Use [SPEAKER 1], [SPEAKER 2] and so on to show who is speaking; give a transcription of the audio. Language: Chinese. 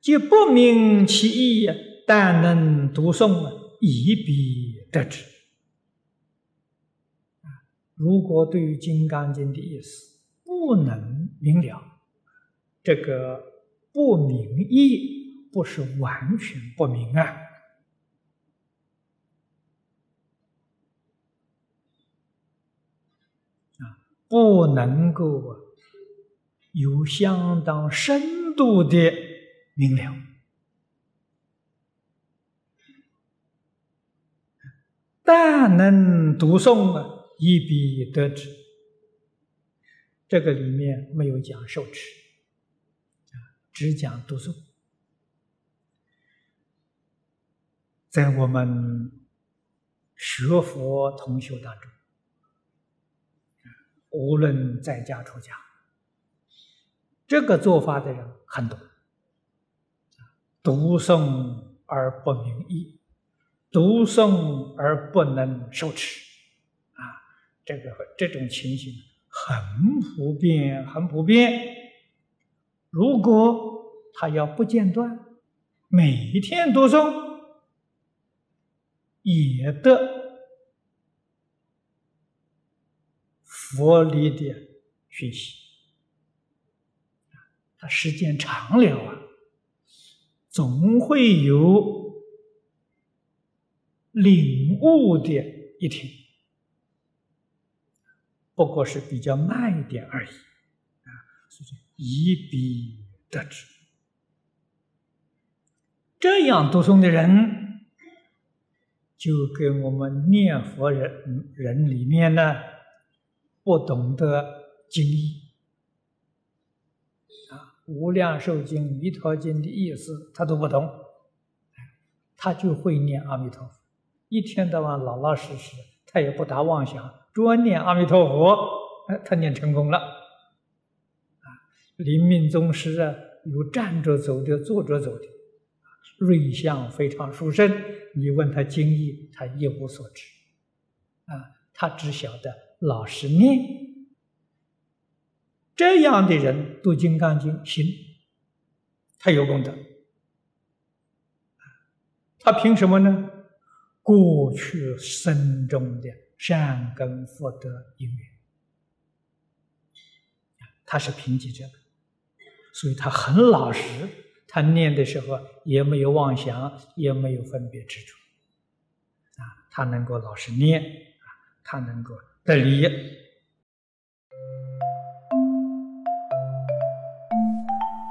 [SPEAKER 1] 即不明其意，但能读诵，以彼得之。如果对于《金刚经》的意思不能明了，这个不明意不是完全不明啊，啊，不能够有相当深度的明了，但能读诵啊。一笔得知，这个里面没有讲受持，只讲读诵。在我们学佛同修当中，无论在家出家，这个做法的人很多，读诵而不明意，读诵而不能受持。啊这个这种情形很普遍，很普遍。如果他要不间断，每一天读诵，也得佛理的学习。他时间长了啊，总会有领悟的一天。不过是比较慢一点而已，啊，所以以笔得知。这样读诵的人，就跟我们念佛人人里面呢，不懂得经义，《无量寿经》《弥陀经》的意思他都不懂，他就会念阿弥陀佛，一天到晚老老实实，他也不打妄想。专念阿弥陀佛，哎，他念成功了。啊，临命宗师啊，有站着走的，坐着走的，瑞相非常殊胜。你问他经义，他一无所知。啊，他只晓得老实念。这样的人读《金刚经》，行，他有功德。他凭什么呢？过去生中的。善根福德因缘，他是凭借这个，所以他很老实。他念的时候也没有妄想，也没有分别执着，啊，他能够老实念，啊，他能够得利益